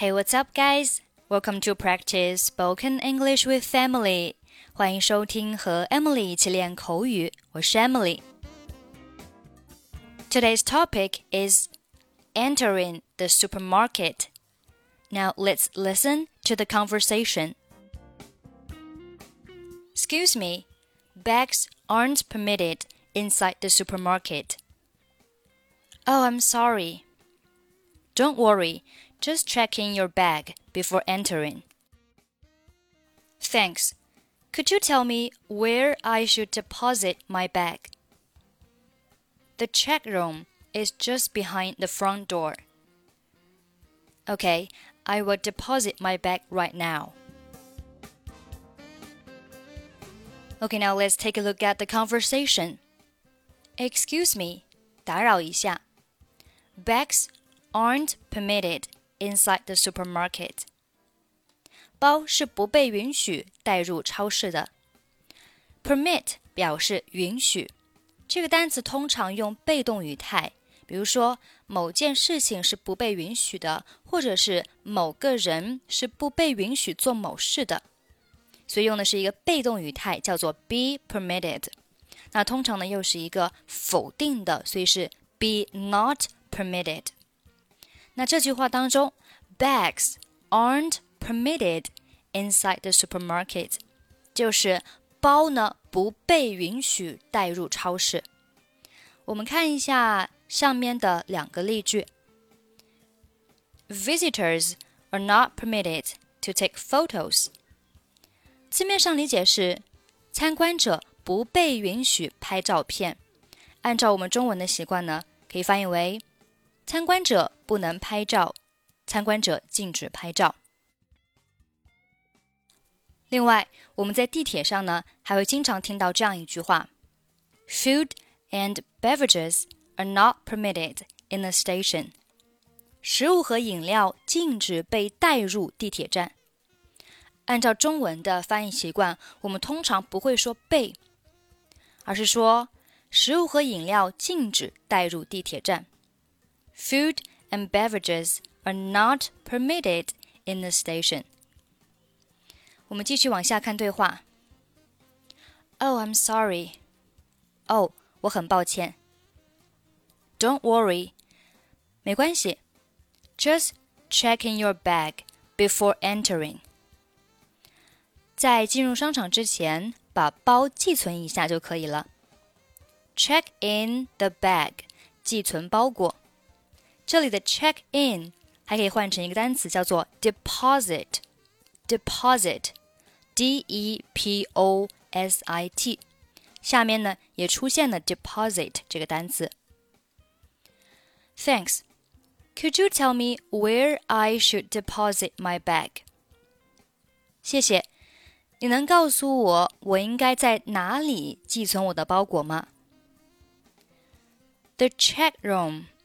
Hey, what's up, guys? Welcome to practice spoken English with Emily. 欢迎收听和 Emily 一起练口语。我是 Emily。Today's topic is entering the supermarket. Now let's listen to the conversation. Excuse me, bags aren't permitted inside the supermarket. Oh, I'm sorry. Don't worry, just check in your bag before entering. Thanks. Could you tell me where I should deposit my bag? The check room is just behind the front door. Okay, I will deposit my bag right now. Okay, now let's take a look at the conversation. Excuse me, 打扰一下. Bags aren't permitted Inside the supermarket. 包是不被允许带入超市的。Permit 表示允许，这个单词通常用被动语态，比如说某件事情是不被允许的，或者是某个人是不被允许做某事的，所以用的是一个被动语态，叫做 be permitted。那通常呢又是一个否定的，所以是 be not permitted。那这句话当中，bags aren't permitted inside the supermarket，就是包呢不被允许带入超市。我们看一下上面的两个例句：Visitors are not permitted to take photos。字面上理解是参观者不被允许拍照片。按照我们中文的习惯呢，可以翻译为参观者不能拍照，参观者禁止拍照。另外，我们在地铁上呢，还会经常听到这样一句话：“Food and beverages are not permitted in the station。”食物和饮料禁止被带入地铁站。按照中文的翻译习惯，我们通常不会说“被”，而是说食物和饮料禁止带入地铁站。Food and beverages are not permitted in the station. 我们继续往下看对话。Oh, I'm sorry. 哦，我很抱歉。Don't worry. 没关系。Just check in your bag before entering. 在进入商场之前，把包寄存一下就可以了。Check in the bag，寄存包裹。 这里的 check in 还可以换成一个单词，叫做 deposit。deposit D E P O S I T，下面呢也出现了 deposit 这个单词。Thanks. Could you tell me where I should deposit my bag? 谢谢，你能告诉我我应该在哪里寄存我的包裹吗？The check room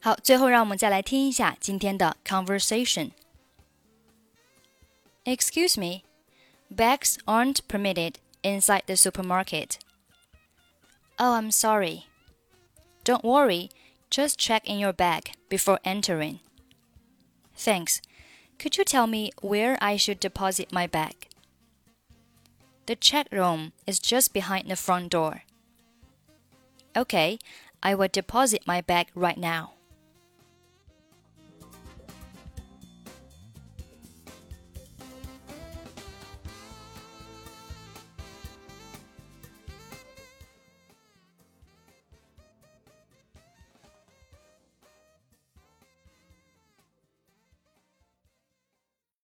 好，最后让我们再来听一下今天的 conversation。Excuse me, bags aren't permitted inside the supermarket. Oh, I'm sorry. Don't worry, just check in your bag before entering. Thanks. Could you tell me where I should deposit my bag? The check room is just behind the front door. Okay, I will deposit my bag right now.